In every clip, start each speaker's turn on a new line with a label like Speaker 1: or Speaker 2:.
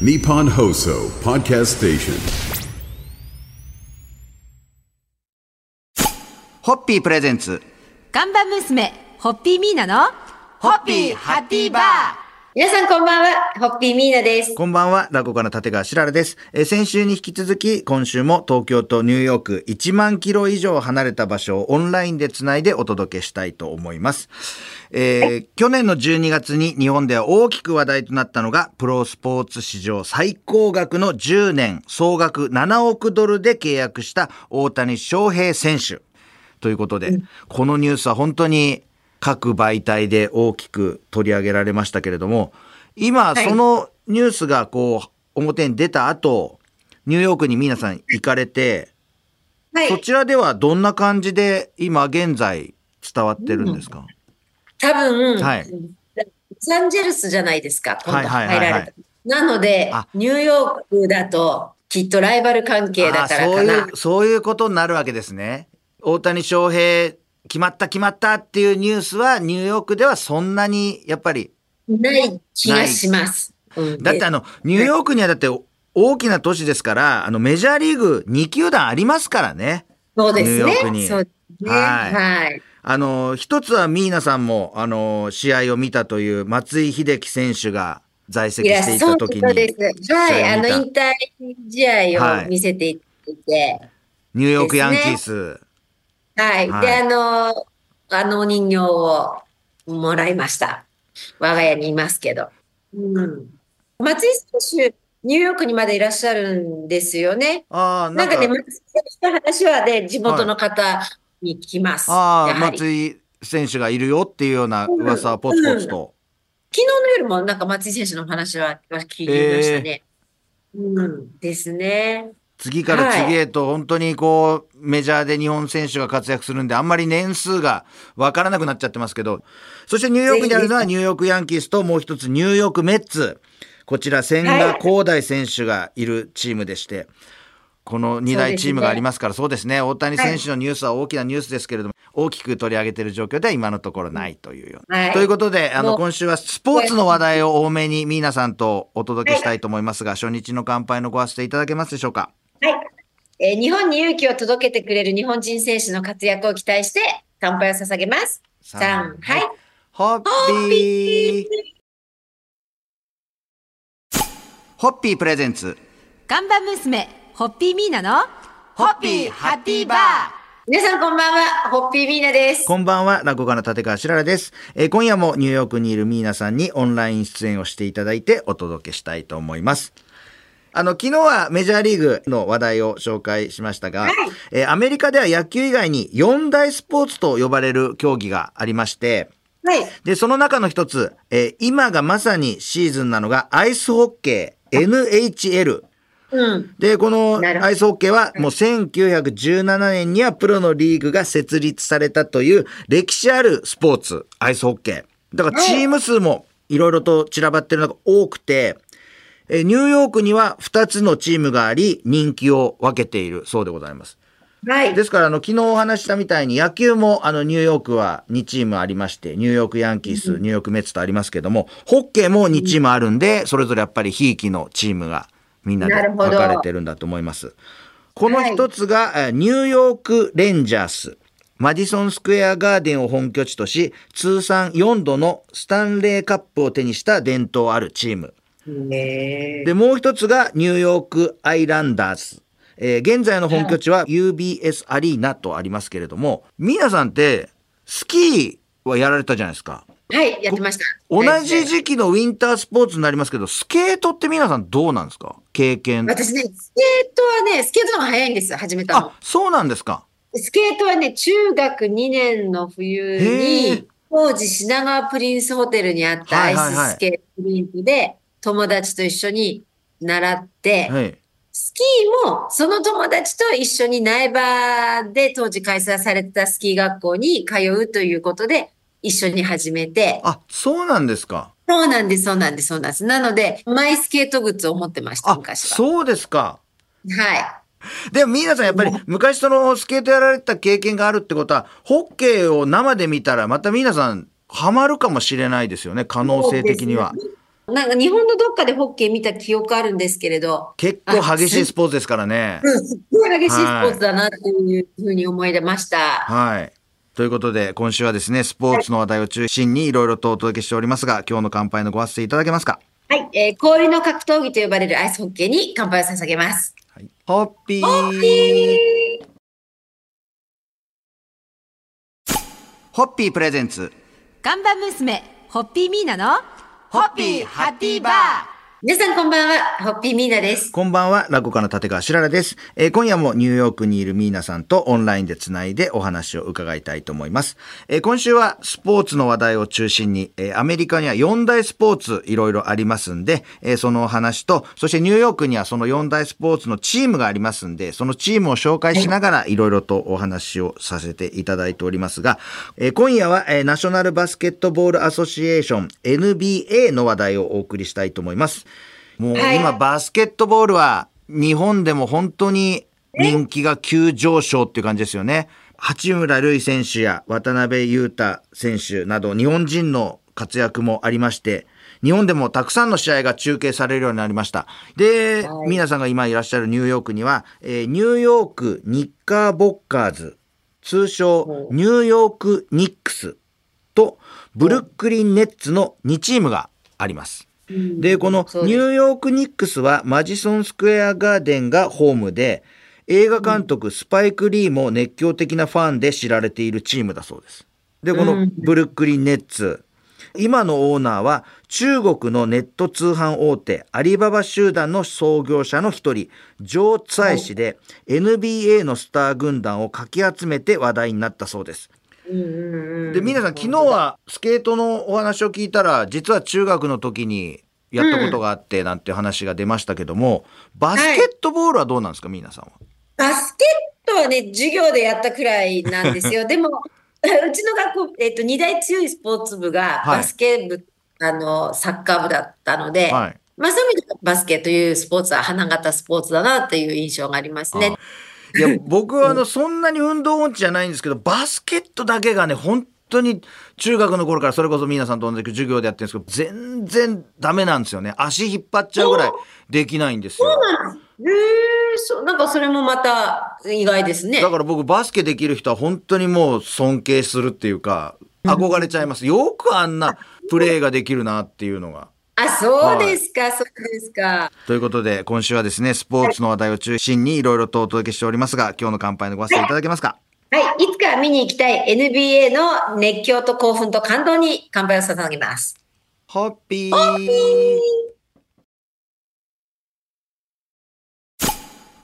Speaker 1: Nippon Hoso Podcast Station.
Speaker 2: ホッピープレゼンツ。
Speaker 3: 看板娘、ホッピーミーナの、
Speaker 2: ホッピーハッピーバー
Speaker 4: 皆さんこんばんは、ホッピーミーナです。
Speaker 2: こんばんは、落語家の立川しららです。えー先週に引き続き、今週も東京とニューヨーク1万キロ以上離れた場所をオンラインでつないでお届けしたいと思います。えー去年の12月に日本では大きく話題となったのが、プロスポーツ史上最高額の10年、総額7億ドルで契約した大谷翔平選手。ということで、このニュースは本当に各媒体で大きく取り上げられましたけれども、今、
Speaker 4: い
Speaker 2: そのニュースがこう、表に出た後、ニューヨークに皆さん行かれて、
Speaker 4: はい
Speaker 2: そ。ちらではどんな感じで今現在伝わってるんですか、
Speaker 4: 多分、
Speaker 2: はい
Speaker 4: ロサンゼルスじゃないですか、今度
Speaker 2: はいはいはいはい
Speaker 4: 入られた。なので
Speaker 2: あ、
Speaker 4: ニューヨークだと、きっとライバル関係だから
Speaker 2: あそういう、。そういうことになるわけですね。大谷翔平、決まった決まったっていうニュースはニューヨークではそんなにやっぱり
Speaker 4: ない気がします。
Speaker 2: だってあの、ニューヨークにはだって大きな都市ですから、あの、メジャーリーグ2球団ありますからね。
Speaker 4: そうですね。そうですね。
Speaker 2: はい
Speaker 4: はい。
Speaker 2: あの、一つはミーナさんも、あの、試合を見たという松井秀喜選手が在籍してい
Speaker 4: そう
Speaker 2: た時に、
Speaker 4: です。はい。あの、引退試合を見せていて、
Speaker 2: ニューヨークヤンキース。
Speaker 4: はい。
Speaker 2: はい
Speaker 4: で、あの、あのお人形をもらいました。我が家にいますけど。うん。松井選手、ニューヨークにまでいらっしゃるんですよね。
Speaker 2: ああ、な
Speaker 4: んんかね、松井選手の話はね、地元の方に聞きます。
Speaker 2: ああ、
Speaker 4: やはり。
Speaker 2: 松井選手がいるよっていうような噂はポツポツと。
Speaker 4: 昨日の夜もなんか松井選手の話は聞きましたね。うん。ですね。
Speaker 2: 次から次へと本当にこうメジャーで日本選手が活躍するんであんまり年数がわからなくなっちゃってますけどそしてニューヨークにあるのはニューヨークヤンキースともう一つニューヨークメッツこちら千賀滉大選手がいるチームでしてこの2大チームがありますからそうですね。大谷選手のニュースは大きなニュースですけれども大きく取り上げている状況では今のところないというような。
Speaker 4: はい。
Speaker 2: ということであの今週はスポーツの話題を多めにミーナさんとお届けしたいと思いますが初日の乾杯のごわせていただけますでしょうか？
Speaker 4: はい。えー日本に勇気を届けてくれる日本人選手の活躍を期待して乾杯を捧げます。
Speaker 2: さ
Speaker 4: 3、はい。
Speaker 2: ホッピーホッピープレゼンツ
Speaker 3: 看板娘、ホッピーミーナの、
Speaker 2: ホッピーハッピーバー
Speaker 4: 皆さんこんばんは、ホッピーミーナです。
Speaker 2: こんばんは、落語家の立川しららです、えー今夜もニューヨークにいるミーナさんにオンライン出演をしていただいてお届けしたいと思います。あの、昨日はメジャーリーグの話題を紹介しましたが、えーアメリカでは野球以外に4大スポーツと呼ばれる競技がありまして、
Speaker 4: はい。
Speaker 2: で、その中の一つ、えー今がまさにシーズンなのがアイスホッケー NHL。
Speaker 4: うん。
Speaker 2: で、このアイスホッケーはもう1917年にはプロのリーグが設立されたという歴史あるスポーツ、アイスホッケー。だからチーム数もいろいろと散らばってるのが多くて、えーニューヨークには2つのチームがあり人気を分けているそうでございます。
Speaker 4: はい。
Speaker 2: ですから、あの、昨日お話ししたみたいに、野球も、あの、ニューヨークは2チームありまして、ニューヨークヤンキース、ニューヨークメッツとありますけども、ホッケーも2チームあるんで、それぞれやっぱりひいきのチームがみんなで分かれてるんだと思います。この一つが、えーニューヨークレンジャース。マディソンスクエアガーデンを本拠地とし、通算4度のスタンレーカップを手にした伝統あるチーム。
Speaker 4: ね
Speaker 2: で、もう一つがニューヨークアイランダーズ。えー現在の本拠地は UBS アリーナとありますけれども、皆さんってスキーはやられたじゃないですか。
Speaker 4: はい、やってました。
Speaker 2: 同じ時期のウィンタースポーツになりますけど、スケートって皆さんどうなんですか？経験。
Speaker 4: 私ね、スケートはね、スケートの方が早いんですよ、始めたの
Speaker 2: あ。、そうなんですか。
Speaker 4: スケートはね、中学2年の冬に、当時品川プリンスホテルにあったアイ
Speaker 2: はいはいはい
Speaker 4: ススケートリンクで、友達と一緒に習って、
Speaker 2: はい。
Speaker 4: スキーもその友達と一緒に苗場で当時開催されてたスキー学校に通うということで一緒に始めて、
Speaker 2: あ、そうなんですか。
Speaker 4: そうなんです、そうなんです、そうなんです。なので、マイスケートグッズを持ってました、
Speaker 2: あ、
Speaker 4: 昔は。
Speaker 2: そうですか。
Speaker 4: はい。
Speaker 2: でも皆さんやっぱり昔そのスケートやられた経験があるってことは、ホッケーを生で見たらまた皆さんハマるかもしれないですよね、可能性的には。
Speaker 4: なんか日本のどっかでホッケー見た記憶あるんですけれど、
Speaker 2: 結構激しいスポーツですからね。
Speaker 4: うん、すっごい激しいスポーツだなっていうふうに思い出ました。
Speaker 2: はい。ということで、今週はですね、スポーツの話題を中心にいろいろとお届けしておりますが、今日の乾杯のご発声いただけますか？
Speaker 4: はい、えー氷の格闘技と呼ばれるアイスホッケーに乾杯を捧げます。
Speaker 2: はい。ホッピーホッピープレゼンツ
Speaker 3: 看板娘、ホッピーミーナの、
Speaker 2: ホッピーハッピーバー。
Speaker 4: 皆さんこんばんは、ホッピーミーナです。
Speaker 2: こんばんは、落語家の立川しららです、えー今夜もニューヨークにいるミーナさんとオンラインでつないでお話を伺いたいと思います。えー今週はスポーツの話題を中心に、えーアメリカには4大スポーツいろいろありますんで、えーそのお話と、そしてニューヨークにはその4大スポーツのチームがありますんで、そのチームを紹介しながらいろいろとお話をさせていただいておりますが、えー今夜は、えーナショナルバスケットボールアソシエーション NBA の話題をお送りしたいと思います。もう
Speaker 4: はい
Speaker 2: 今バスケットボールは日本でも本当に人気が急上昇っていう感じですよね。八村塁選手や渡辺裕太選手など日本人の活躍もありまして、日本でもたくさんの試合が中継されるようになりました。で、
Speaker 4: はい
Speaker 2: 皆さんが今いらっしゃるニューヨークには、えーニューヨークニッカーボッカーズ、通称ニューヨークニックスとブルックリンネッツの2チームがあります。で、このニューヨークニックスはマジソンスクエアガーデンがホームで、映画監督スパイク・リーも熱狂的なファンで知られているチームだそうです。で、このブルックリンネッツ、今のオーナーは中国のネット通販大手アリババ集団の創業者の一人、ジョー・ツァイ氏で NBA のスター軍団をかき集めて話題になったそうです。で、皆さん、昨日はスケートのお話を聞いたら、実は中学の時にやったことがあって、なんて話が出ましたけども、バスケットボールはどうなんですか、皆さんは？
Speaker 4: バスケットはね、授業でやったくらいなんですよ。でも、うちの学校、えっと、二大強いスポーツ部が
Speaker 2: はい
Speaker 4: バスケ部、あの、サッカー部だったので、
Speaker 2: はい。
Speaker 4: まあそういう意味でバスケというスポーツは花形スポーツだなっていう印象がありますね。
Speaker 2: いや、僕はあの、そんなに運動音痴じゃないんですけど、バスケットだけがね、本当に中学の頃からそれこそ皆さんと同じく授業でやってるんですけど、全然ダメなんですよね。足引っ張っちゃうぐらいできないんですよ。
Speaker 4: へえそう、なんかそれもまた意外ですね。
Speaker 2: だから僕バスケできる人は本当にもう尊敬するっていうか、憧れちゃいます。よくあんなプレーができるなっていうのが。
Speaker 4: あ、そうですか、そうですか。
Speaker 2: ということで、今週はですね、スポーツの話題を中心にいろいろとお届けしておりますが、今日の乾杯のご発声いただけますか？
Speaker 4: はい、い。つか見に行きたい NBA の熱狂と興奮と感動に乾杯を捧げます。
Speaker 2: ホッピー。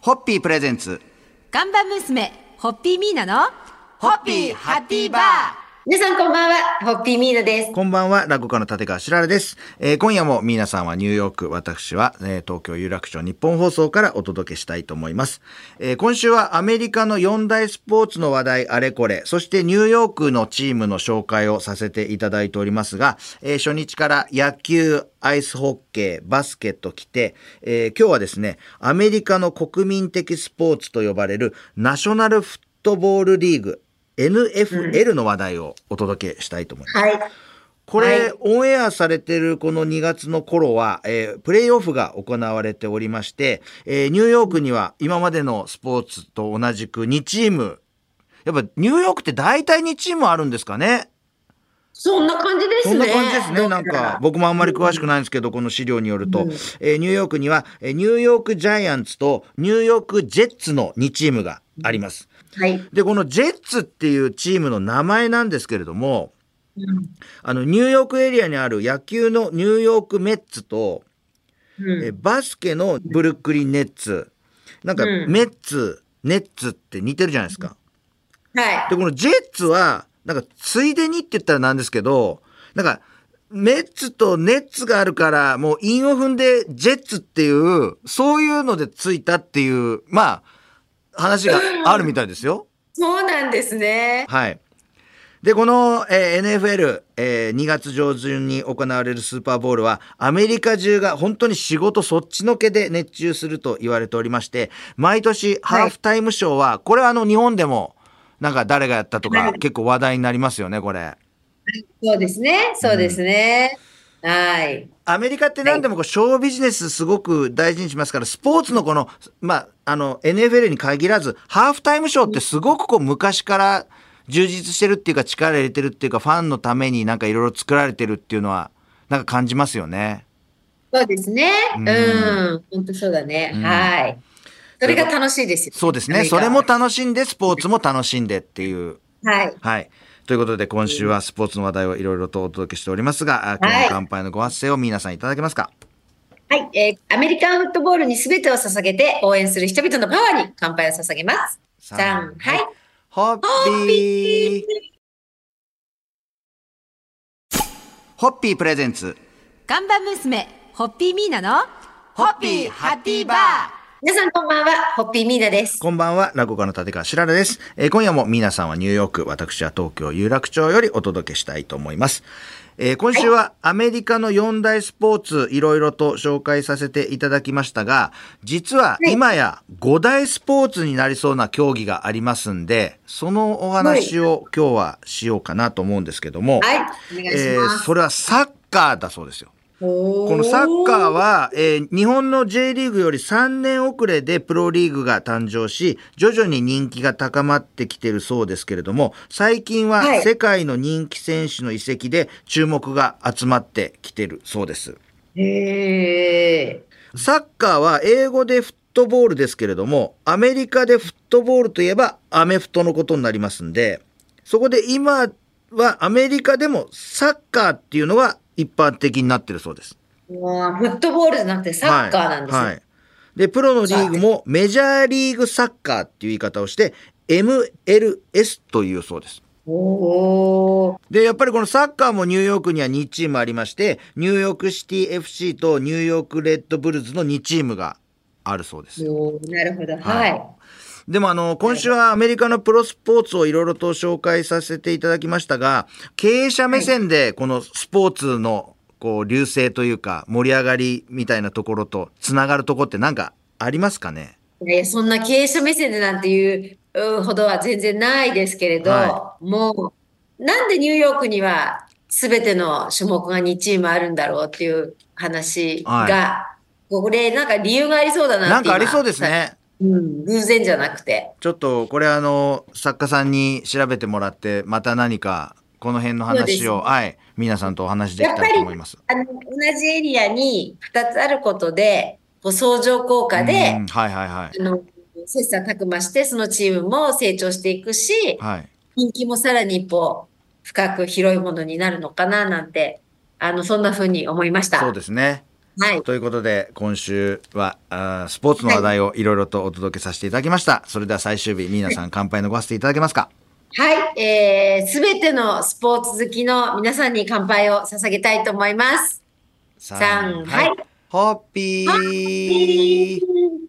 Speaker 2: ホッピープレゼンツ。
Speaker 3: 看板娘、ホッピーミーナの、
Speaker 2: ホッピーハッピーバー
Speaker 4: 皆さんこんばんは、ホッピーミーナです。
Speaker 2: こんばんは、落語家の立川しららです。えー今夜も皆さんはニューヨーク、私は、えー東京有楽町日本放送からお届けしたいと思います。えー今週はアメリカの4大スポーツの話題あれこれ、そしてニューヨークのチームの紹介をさせていただいておりますが、えー初日から野球、アイスホッケー、バスケット来て、えー今日はですね、アメリカの国民的スポーツと呼ばれるナショナルフットボールリーグ、NFL の話題をお届けしたいと思います。
Speaker 4: はい。
Speaker 2: これ、
Speaker 4: はい
Speaker 2: オンエアされてるこの2月の頃は、えープレイオフが行われておりまして、えーニューヨークには今までのスポーツと同じく2チーム、やっぱニューヨークって大体2チームあるんですかね？
Speaker 4: そんな感じですね。
Speaker 2: そんな感じですね。なんか、僕もあんまり詳しくないんですけど、この資料によると、えーニューヨークには、えーニューヨークジャイアンツとニューヨークジェッツの2チームがあります。
Speaker 4: はい。
Speaker 2: で、このジェッツっていうチームの名前なんですけれども、あの、ニューヨークエリアにある野球のニューヨークメッツと、
Speaker 4: うん
Speaker 2: えバスケのブルックリンネッツ。なんか、
Speaker 4: うん
Speaker 2: メッツ、ネッツって似てるじゃないですか。
Speaker 4: はい。
Speaker 2: で、このジェッツは、なんか、ついでにって言ったらなんですけど、なんか、メッツとネッツがあるから、もう韻を踏んでジェッツっていう、そういうのでついたっていう、まあ、話があるみたいですよ。
Speaker 4: そうなんですね。
Speaker 2: はい。で、この、えー NFL、えー2月上旬に行われるスーパーボールは、アメリカ中が本当に仕事そっちのけで熱中すると言われておりまして、毎年ハーフタイムショーは、これはあの日本でも、なんか誰がやったとか、結構話題になりますよね、これ。
Speaker 4: そうですね。そうですね。はい。
Speaker 2: アメリカって何でもこう、ショービジネスすごく大事にしますから、スポーツのこの、まあ、あの、NFL に限らず、ハーフタイムショーってすごくこう、昔から充実してるっていうか、力入れてるっていうか、ファンのためになんかいろいろ作られてるっていうのは、なんか感じますよね。
Speaker 4: そうですね。
Speaker 2: うん
Speaker 4: うん。本当そうだね。
Speaker 2: うん
Speaker 4: はい。それが楽しいですよ。
Speaker 2: そうですね。それも楽しんで、スポーツも楽しんでっていう。
Speaker 4: はい。
Speaker 2: はい。ということで、今週はスポーツの話題をいろいろとお届けしておりますが、あ今日の乾杯のご発声を皆さんいただけますか？
Speaker 4: はい、えーアメリカンフットボールに全てを捧げて応援する人々のパワーに乾杯を捧げます。
Speaker 2: さ
Speaker 4: さん、はい。
Speaker 2: ホッピー。ホッピープレゼンツ。
Speaker 3: 看板娘、ホッピーミーナの、
Speaker 2: ホッピーハッピーバー
Speaker 4: 皆さんこんばんは、ホッピーミーナです。
Speaker 2: こんばんは、落語家の立川しららです。えー今夜も皆さんはニューヨーク、私は東京有楽町よりお届けしたいと思います。えー今週はアメリカの四大スポーツいろいろと紹介させていただきましたが、実は今や五大スポーツになりそうな競技がありますんで、そのお話を今日はしようかなと思うんですけども、
Speaker 4: はい、お願いし
Speaker 2: えー。それはサッカーだそうですよ。
Speaker 4: こ
Speaker 2: このサッカーは、えー日本の J リーグより3年遅れでプロリーグが誕生し、徐々に人気が高まってきてるそうですけれども、最近は
Speaker 4: はい
Speaker 2: 世界の人気選手の移籍で注目が集まってきてるそうです。
Speaker 4: へえ。
Speaker 2: サッカーは英語でフットボールですけれども、アメリカでフットボールといえばアメフトのことになりますんで、そこで今はアメリカでもサッカーっていうのが一般的になってるそうです。
Speaker 4: フットボールじゃなくてサッカーなんですね。
Speaker 2: はいはいで、プロのリーグもメジャーリーグサッカーっていう言い方をして、MLS というそうです。で、やっぱりこのサッカーもニューヨークには2チームありまして、ニューヨークシティ FC とニューヨークレッドブルズの2チームがあるそうです。
Speaker 4: なるほど。
Speaker 2: は
Speaker 4: はいい。
Speaker 2: でもあの、今週はアメリカのプロスポーツをいろいろと紹介させていただきましたが、経営者目線でこのスポーツのこう流星というか盛り上がりみたいなところとつながるところって何かありますかね？
Speaker 4: いやそんな経営者目線でなんていううんほどは全然ないですけれど、
Speaker 2: は
Speaker 4: もう、なんでニューヨークには全ての種目が2チームあるんだろうっていう話が、
Speaker 2: は
Speaker 4: これなんか理由がありそうだなって
Speaker 2: なんかありそう
Speaker 4: 今
Speaker 2: です。ね。
Speaker 4: うん、偶然じゃなくて。
Speaker 2: ちょっとこれあの作家さんに調べてもらってまた何かこの辺の話を、
Speaker 4: そうです
Speaker 2: はい皆さんとお話できたらと思います。
Speaker 4: あの、同じエリアに2つあることで、こう相乗効果で
Speaker 2: うん、はいはいはい
Speaker 4: あの、切磋琢磨して、そのチームも成長していくし、
Speaker 2: はい。
Speaker 4: 人気もさらに一歩深く広いものになるのかななんて、あの、そんな風に思いました。
Speaker 2: そうですね。
Speaker 4: はい。
Speaker 2: ということで今週はあースポーツの話題をいろいろとお届けさせていただきました。それでは最終日皆さん乾杯のごわせていただけますか？
Speaker 4: はい。えー、すべてのスポーツ好きの皆さんに乾杯を捧げたいと思います。
Speaker 2: さ
Speaker 4: さんはい
Speaker 2: ホッピー